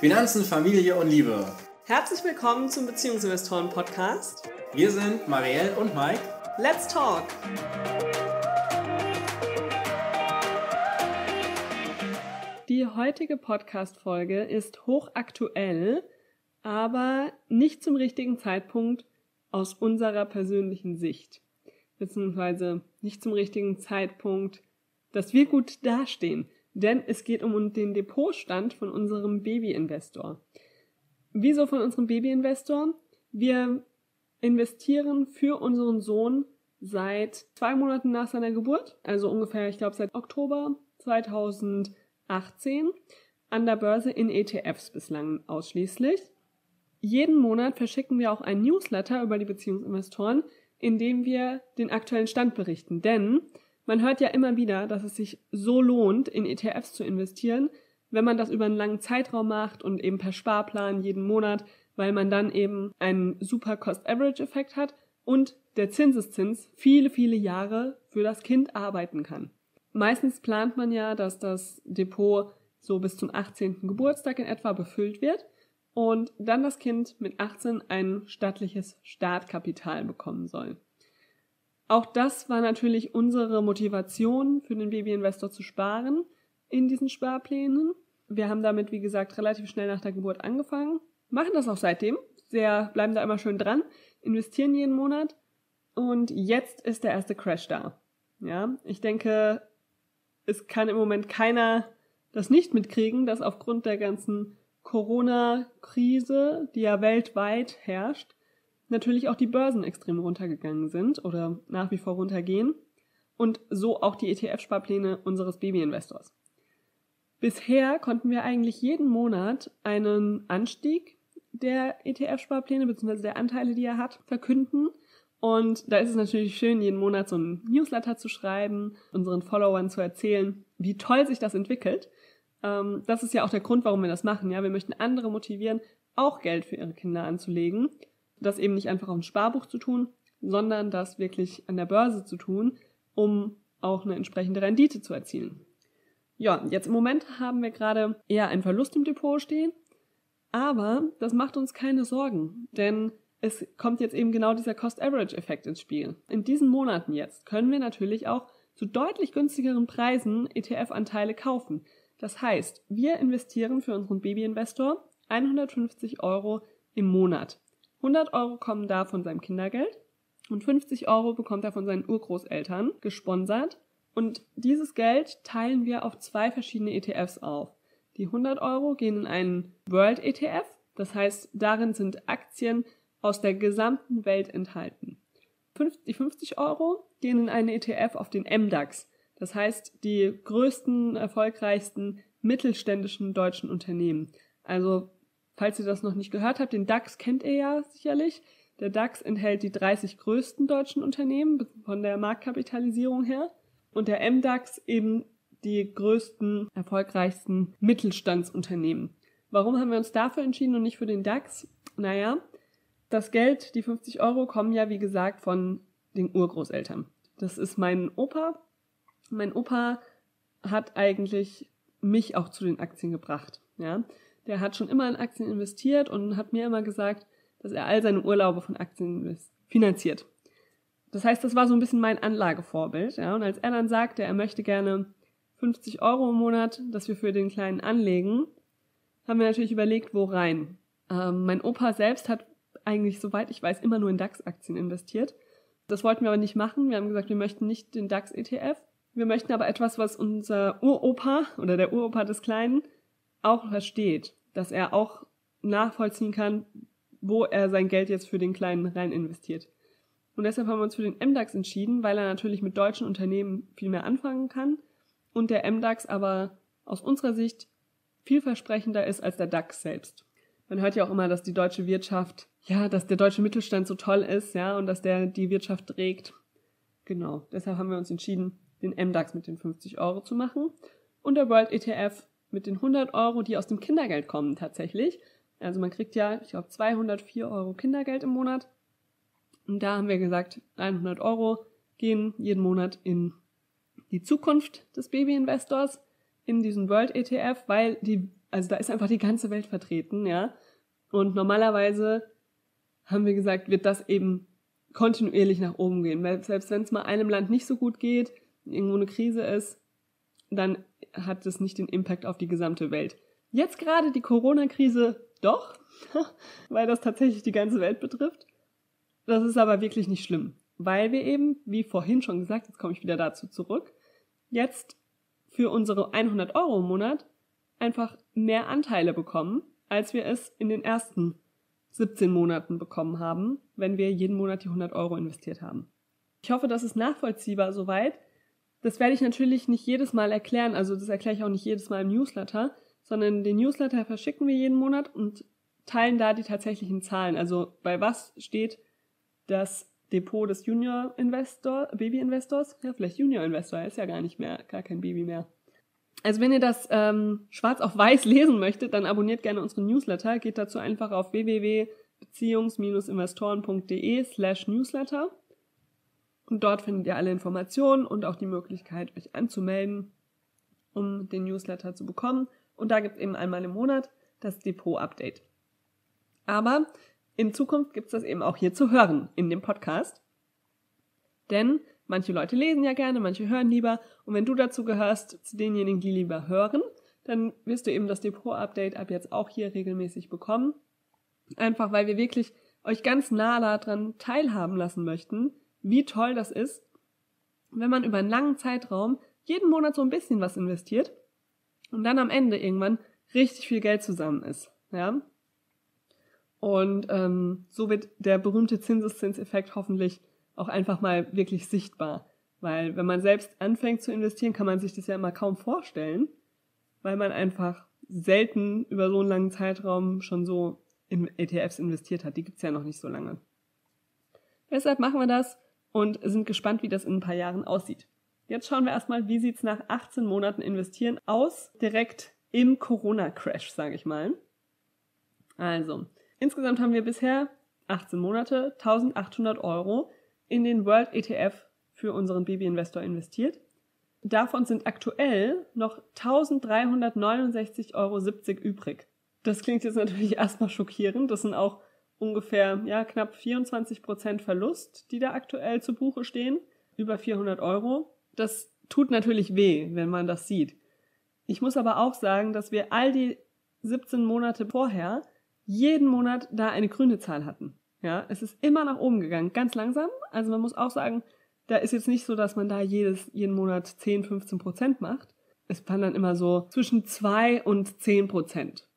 Finanzen, Familie und Liebe. Herzlich willkommen zum Beziehungsinvestoren Podcast. Wir sind Marielle und Mike. Let's talk! Die heutige Podcast-Folge ist hochaktuell, aber nicht zum richtigen Zeitpunkt aus unserer persönlichen Sicht. Beziehungsweise nicht zum richtigen Zeitpunkt, dass wir gut dastehen. Denn es geht um den Depotstand von unserem Babyinvestor. Wieso von unserem Babyinvestor? Wir investieren für unseren Sohn seit zwei Monaten nach seiner Geburt, also ungefähr, ich glaube, seit Oktober 2018 an der Börse in ETFs bislang ausschließlich. Jeden Monat verschicken wir auch ein Newsletter über die Beziehungsinvestoren, in dem wir den aktuellen Stand berichten. Denn man hört ja immer wieder, dass es sich so lohnt, in ETFs zu investieren, wenn man das über einen langen Zeitraum macht und eben per Sparplan jeden Monat, weil man dann eben einen super Cost-Average-Effekt hat und der Zinseszins viele, viele Jahre für das Kind arbeiten kann. Meistens plant man ja, dass das Depot so bis zum 18. Geburtstag in etwa befüllt wird und dann das Kind mit 18 ein stattliches Startkapital bekommen soll. Auch das war natürlich unsere Motivation für den Babyinvestor zu sparen in diesen Sparplänen. Wir haben damit, wie gesagt, relativ schnell nach der Geburt angefangen, machen das auch seitdem, sehr, bleiben da immer schön dran, investieren jeden Monat und jetzt ist der erste Crash da. Ja, ich denke, es kann im Moment keiner das nicht mitkriegen, dass aufgrund der ganzen Corona-Krise, die ja weltweit herrscht, natürlich auch die Börsen extrem runtergegangen sind oder nach wie vor runtergehen und so auch die ETF-Sparpläne unseres Baby-Investors. Bisher konnten wir eigentlich jeden Monat einen Anstieg der ETF-Sparpläne bzw. der Anteile, die er hat, verkünden. Und da ist es natürlich schön, jeden Monat so ein Newsletter zu schreiben, unseren Followern zu erzählen, wie toll sich das entwickelt. Ähm, das ist ja auch der Grund, warum wir das machen. Ja, wir möchten andere motivieren, auch Geld für ihre Kinder anzulegen. Das eben nicht einfach auf ein Sparbuch zu tun, sondern das wirklich an der Börse zu tun, um auch eine entsprechende Rendite zu erzielen. Ja, jetzt im Moment haben wir gerade eher einen Verlust im Depot stehen, aber das macht uns keine Sorgen, denn es kommt jetzt eben genau dieser Cost-Average-Effekt ins Spiel. In diesen Monaten jetzt können wir natürlich auch zu deutlich günstigeren Preisen ETF-Anteile kaufen. Das heißt, wir investieren für unseren Babyinvestor 150 Euro im Monat. 100 Euro kommen da von seinem Kindergeld und 50 Euro bekommt er von seinen Urgroßeltern gesponsert. Und dieses Geld teilen wir auf zwei verschiedene ETFs auf. Die 100 Euro gehen in einen World ETF, das heißt, darin sind Aktien aus der gesamten Welt enthalten. Die 50 Euro gehen in einen ETF auf den MDAX, das heißt, die größten, erfolgreichsten mittelständischen deutschen Unternehmen. Also, falls ihr das noch nicht gehört habt, den DAX kennt ihr ja sicherlich. Der DAX enthält die 30 größten deutschen Unternehmen von der Marktkapitalisierung her und der MDAX eben die größten, erfolgreichsten Mittelstandsunternehmen. Warum haben wir uns dafür entschieden und nicht für den DAX? Naja, das Geld, die 50 Euro, kommen ja wie gesagt von den Urgroßeltern. Das ist mein Opa, mein Opa hat eigentlich mich auch zu den Aktien gebracht. Ja, der hat schon immer in Aktien investiert und hat mir immer gesagt, dass er all seine Urlaube von Aktien finanziert. Das heißt, das war so ein bisschen mein Anlagevorbild. Ja, und als er dann sagte, er möchte gerne 50 Euro im Monat, dass wir für den Kleinen anlegen, haben wir natürlich überlegt, wo rein. Ähm, mein Opa selbst hat eigentlich, soweit ich weiß, immer nur in DAX-Aktien investiert. Das wollten wir aber nicht machen. Wir haben gesagt, wir möchten nicht den DAX-ETF, wir möchten aber etwas, was unser Uropa oder der Uropa des Kleinen auch versteht, dass er auch nachvollziehen kann, wo er sein Geld jetzt für den Kleinen rein investiert. Und deshalb haben wir uns für den MDAX entschieden, weil er natürlich mit deutschen Unternehmen viel mehr anfangen kann und der MDAX aber aus unserer Sicht vielversprechender ist als der DAX selbst. Man hört ja auch immer, dass die deutsche Wirtschaft, ja, dass der deutsche Mittelstand so toll ist, ja, und dass der die Wirtschaft trägt. Genau. Deshalb haben wir uns entschieden, den MDAX mit den 50 Euro zu machen und der World ETF mit den 100 Euro, die aus dem Kindergeld kommen tatsächlich. Also man kriegt ja, ich glaube, 204 Euro Kindergeld im Monat. Und da haben wir gesagt, 100 Euro gehen jeden Monat in die Zukunft des Babyinvestors. in diesen World ETF, weil die, also da ist einfach die ganze Welt vertreten, ja. Und normalerweise haben wir gesagt, wird das eben kontinuierlich nach oben gehen. Weil selbst wenn es mal einem Land nicht so gut geht, irgendwo eine Krise ist, dann hat es nicht den Impact auf die gesamte Welt. Jetzt gerade die Corona-Krise doch, weil das tatsächlich die ganze Welt betrifft. Das ist aber wirklich nicht schlimm, weil wir eben, wie vorhin schon gesagt, jetzt komme ich wieder dazu zurück, jetzt für unsere 100 Euro im Monat einfach mehr Anteile bekommen, als wir es in den ersten 17 Monaten bekommen haben, wenn wir jeden Monat die 100 Euro investiert haben. Ich hoffe, das ist nachvollziehbar soweit. Das werde ich natürlich nicht jedes Mal erklären, also das erkläre ich auch nicht jedes Mal im Newsletter, sondern den Newsletter verschicken wir jeden Monat und teilen da die tatsächlichen Zahlen. Also bei was steht das Depot des Junior Investor, Baby Investors? Ja, vielleicht Junior Investor, ist ja gar nicht mehr, gar kein Baby mehr. Also wenn ihr das ähm, schwarz auf weiß lesen möchtet, dann abonniert gerne unseren Newsletter. Geht dazu einfach auf www.beziehungs-investoren.de slash newsletter. Und dort findet ihr alle Informationen und auch die Möglichkeit, euch anzumelden, um den Newsletter zu bekommen. Und da gibt es eben einmal im Monat das Depot-Update. Aber in Zukunft gibt es das eben auch hier zu hören in dem Podcast. Denn Manche Leute lesen ja gerne, manche hören lieber. Und wenn du dazu gehörst, zu denjenigen, die lieber hören, dann wirst du eben das Depot-Update ab jetzt auch hier regelmäßig bekommen. Einfach weil wir wirklich euch ganz nah daran teilhaben lassen möchten, wie toll das ist, wenn man über einen langen Zeitraum jeden Monat so ein bisschen was investiert und dann am Ende irgendwann richtig viel Geld zusammen ist. Ja? Und ähm, so wird der berühmte Zinseszinseffekt hoffentlich auch einfach mal wirklich sichtbar. Weil wenn man selbst anfängt zu investieren, kann man sich das ja immer kaum vorstellen, weil man einfach selten über so einen langen Zeitraum schon so in ETFs investiert hat. Die gibt's ja noch nicht so lange. Deshalb machen wir das und sind gespannt, wie das in ein paar Jahren aussieht. Jetzt schauen wir erstmal, wie sieht's nach 18 Monaten investieren aus, direkt im Corona-Crash, sage ich mal. Also, insgesamt haben wir bisher 18 Monate, 1800 Euro in den World ETF für unseren Baby-Investor investiert. Davon sind aktuell noch 1369,70 Euro übrig. Das klingt jetzt natürlich erstmal schockierend. Das sind auch ungefähr ja, knapp 24 Prozent Verlust, die da aktuell zu Buche stehen. Über 400 Euro. Das tut natürlich weh, wenn man das sieht. Ich muss aber auch sagen, dass wir all die 17 Monate vorher jeden Monat da eine grüne Zahl hatten. Ja, es ist immer nach oben gegangen, ganz langsam. Also man muss auch sagen, da ist jetzt nicht so, dass man da jedes, jeden Monat 10, 15 Prozent macht. Es waren dann immer so zwischen 2 und 10 Prozent.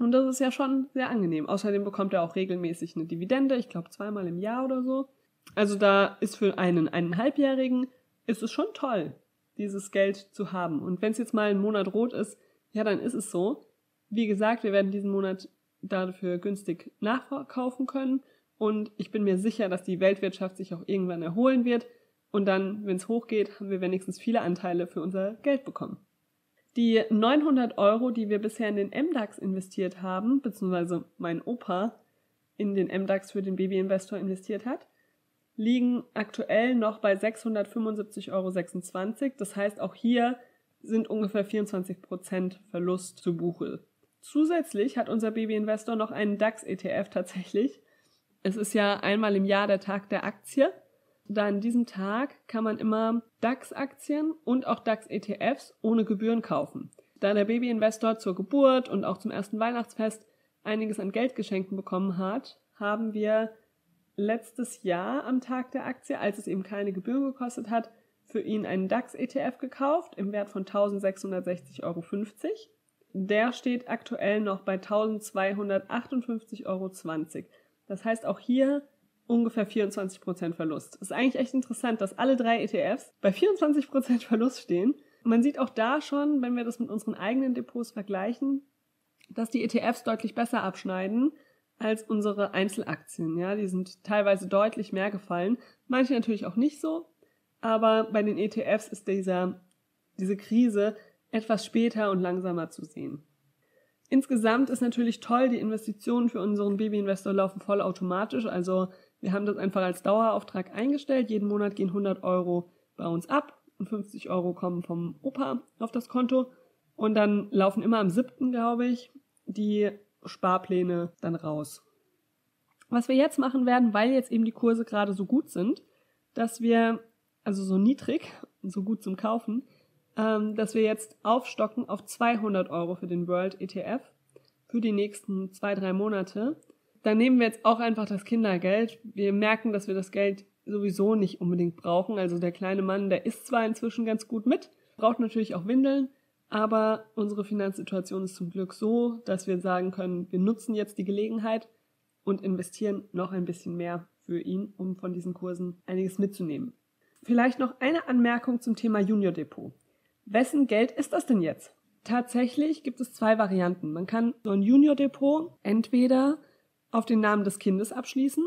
Und das ist ja schon sehr angenehm. Außerdem bekommt er auch regelmäßig eine Dividende, ich glaube zweimal im Jahr oder so. Also da ist für einen eineinhalbjährigen ist es schon toll, dieses Geld zu haben. Und wenn es jetzt mal ein Monat rot ist, ja, dann ist es so. Wie gesagt, wir werden diesen Monat dafür günstig nachkaufen können. Und ich bin mir sicher, dass die Weltwirtschaft sich auch irgendwann erholen wird. Und dann, wenn es hochgeht, haben wir wenigstens viele Anteile für unser Geld bekommen. Die 900 Euro, die wir bisher in den MDAX investiert haben, beziehungsweise mein Opa in den MDAX für den Babyinvestor investiert hat, liegen aktuell noch bei 675,26 Euro. Das heißt, auch hier sind ungefähr 24% Verlust zu Buche. Zusätzlich hat unser Babyinvestor noch einen DAX-ETF tatsächlich es ist ja einmal im Jahr der Tag der Aktie. Da an diesem Tag kann man immer DAX-Aktien und auch DAX-ETFs ohne Gebühren kaufen. Da der Babyinvestor zur Geburt und auch zum ersten Weihnachtsfest einiges an Geldgeschenken bekommen hat, haben wir letztes Jahr am Tag der Aktie, als es eben keine Gebühren gekostet hat, für ihn einen DAX-ETF gekauft im Wert von 1660,50 Euro. Der steht aktuell noch bei 1258,20 Euro. Das heißt auch hier ungefähr 24% Verlust. Ist eigentlich echt interessant, dass alle drei ETFs bei 24% Verlust stehen. Man sieht auch da schon, wenn wir das mit unseren eigenen Depots vergleichen, dass die ETFs deutlich besser abschneiden als unsere Einzelaktien. Ja, die sind teilweise deutlich mehr gefallen. Manche natürlich auch nicht so. Aber bei den ETFs ist dieser, diese Krise etwas später und langsamer zu sehen. Insgesamt ist natürlich toll, die Investitionen für unseren Babyinvestor laufen vollautomatisch. Also wir haben das einfach als Dauerauftrag eingestellt. Jeden Monat gehen 100 Euro bei uns ab und 50 Euro kommen vom Opa auf das Konto. Und dann laufen immer am 7., glaube ich, die Sparpläne dann raus. Was wir jetzt machen werden, weil jetzt eben die Kurse gerade so gut sind, dass wir, also so niedrig, so gut zum Kaufen, ähm, dass wir jetzt aufstocken auf 200 Euro für den World ETF für die nächsten zwei, drei Monate. Dann nehmen wir jetzt auch einfach das Kindergeld. Wir merken, dass wir das Geld sowieso nicht unbedingt brauchen. Also der kleine Mann, der isst zwar inzwischen ganz gut mit, braucht natürlich auch Windeln, aber unsere Finanzsituation ist zum Glück so, dass wir sagen können, wir nutzen jetzt die Gelegenheit und investieren noch ein bisschen mehr für ihn, um von diesen Kursen einiges mitzunehmen. Vielleicht noch eine Anmerkung zum Thema Junior Depot. Wessen Geld ist das denn jetzt? Tatsächlich gibt es zwei Varianten. Man kann so ein Junior Depot entweder auf den Namen des Kindes abschließen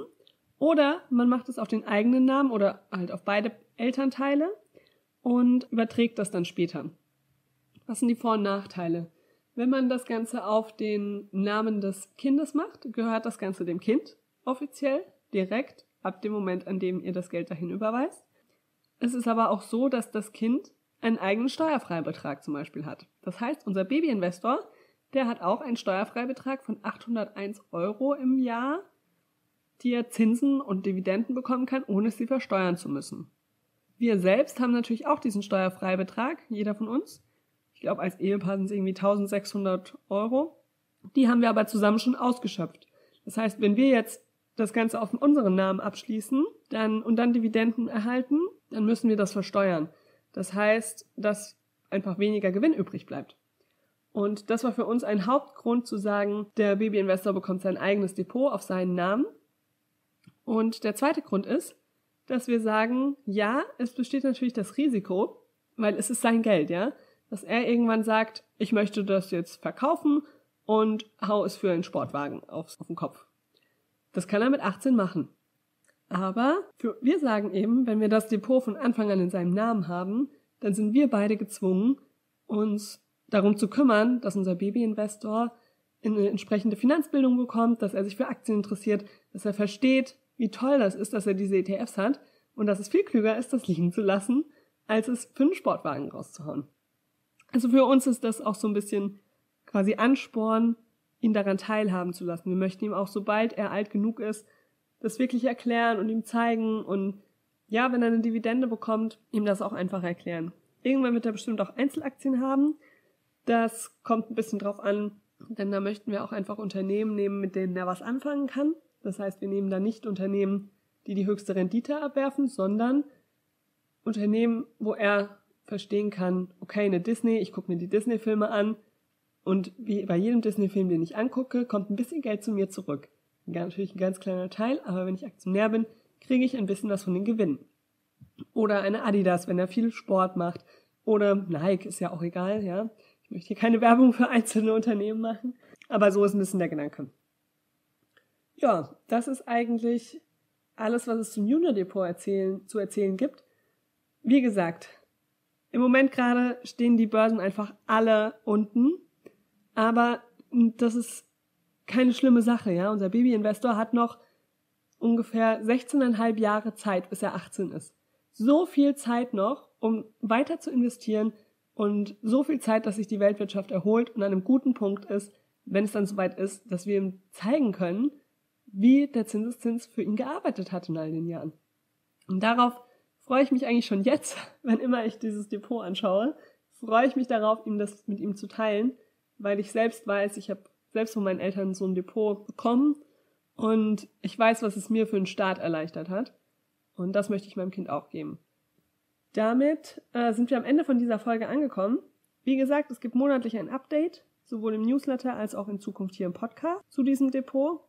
oder man macht es auf den eigenen Namen oder halt auf beide Elternteile und überträgt das dann später. Was sind die Vor- und Nachteile? Wenn man das Ganze auf den Namen des Kindes macht, gehört das Ganze dem Kind offiziell direkt ab dem Moment, an dem ihr das Geld dahin überweist. Es ist aber auch so, dass das Kind einen eigenen Steuerfreibetrag zum Beispiel hat. Das heißt, unser Babyinvestor, der hat auch einen Steuerfreibetrag von 801 Euro im Jahr, die er Zinsen und Dividenden bekommen kann, ohne sie versteuern zu müssen. Wir selbst haben natürlich auch diesen Steuerfreibetrag, jeder von uns. Ich glaube, als Ehepaar sind es irgendwie 1600 Euro. Die haben wir aber zusammen schon ausgeschöpft. Das heißt, wenn wir jetzt das Ganze auf unseren Namen abschließen dann, und dann Dividenden erhalten, dann müssen wir das versteuern. Das heißt, dass einfach weniger Gewinn übrig bleibt. Und das war für uns ein Hauptgrund zu sagen, der Babyinvestor bekommt sein eigenes Depot auf seinen Namen. Und der zweite Grund ist, dass wir sagen, ja, es besteht natürlich das Risiko, weil es ist sein Geld, ja, dass er irgendwann sagt, ich möchte das jetzt verkaufen und hau es für einen Sportwagen auf, auf den Kopf. Das kann er mit 18 machen. Aber für, wir sagen eben, wenn wir das Depot von Anfang an in seinem Namen haben, dann sind wir beide gezwungen, uns darum zu kümmern, dass unser Babyinvestor eine entsprechende Finanzbildung bekommt, dass er sich für Aktien interessiert, dass er versteht, wie toll das ist, dass er diese ETFs hat und dass es viel klüger ist, das liegen zu lassen, als es für einen Sportwagen rauszuhauen. Also für uns ist das auch so ein bisschen quasi Ansporn, ihn daran teilhaben zu lassen. Wir möchten ihm auch, sobald er alt genug ist, das wirklich erklären und ihm zeigen und ja, wenn er eine Dividende bekommt, ihm das auch einfach erklären. Irgendwann wird er bestimmt auch Einzelaktien haben. Das kommt ein bisschen drauf an, denn da möchten wir auch einfach Unternehmen nehmen, mit denen er was anfangen kann. Das heißt, wir nehmen da nicht Unternehmen, die die höchste Rendite abwerfen, sondern Unternehmen, wo er verstehen kann, okay, eine Disney, ich gucke mir die Disney-Filme an und wie bei jedem Disney-Film, den ich angucke, kommt ein bisschen Geld zu mir zurück natürlich ein ganz kleiner Teil, aber wenn ich Aktionär bin, kriege ich ein bisschen was von den Gewinnen. Oder eine Adidas, wenn er viel Sport macht. Oder Nike, ist ja auch egal, ja. Möchte hier keine Werbung für einzelne Unternehmen machen. Aber so ist ein bisschen der Gedanke. Ja, das ist eigentlich alles, was es zum Junior Depot erzählen, zu erzählen gibt. Wie gesagt, im Moment gerade stehen die Börsen einfach alle unten. Aber das ist keine schlimme Sache, ja. Unser Babyinvestor hat noch ungefähr 16,5 Jahre Zeit, bis er 18 ist. So viel Zeit noch, um weiter zu investieren und so viel Zeit, dass sich die Weltwirtschaft erholt und an einem guten Punkt ist, wenn es dann soweit ist, dass wir ihm zeigen können, wie der Zinseszins für ihn gearbeitet hat in all den Jahren. Und darauf freue ich mich eigentlich schon jetzt, wenn immer ich dieses Depot anschaue, freue ich mich darauf, ihm das mit ihm zu teilen, weil ich selbst weiß, ich habe selbst von meinen Eltern so ein Depot bekommen und ich weiß, was es mir für einen Start erleichtert hat. Und das möchte ich meinem Kind auch geben. Damit äh, sind wir am Ende von dieser Folge angekommen. Wie gesagt, es gibt monatlich ein Update, sowohl im Newsletter als auch in Zukunft hier im Podcast zu diesem Depot.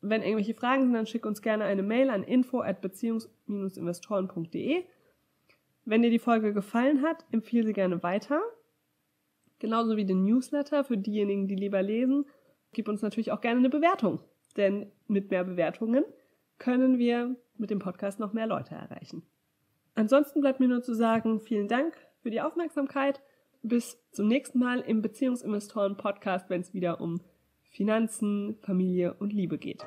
Wenn irgendwelche Fragen sind, dann schick uns gerne eine Mail an info at beziehungs-investoren.de. Wenn dir die Folge gefallen hat, empfehle sie gerne weiter. Genauso wie den Newsletter für diejenigen, die lieber lesen Gib uns natürlich auch gerne eine Bewertung, denn mit mehr Bewertungen können wir mit dem Podcast noch mehr Leute erreichen. Ansonsten bleibt mir nur zu sagen, vielen Dank für die Aufmerksamkeit. Bis zum nächsten Mal im Beziehungsinvestoren Podcast, wenn es wieder um Finanzen, Familie und Liebe geht.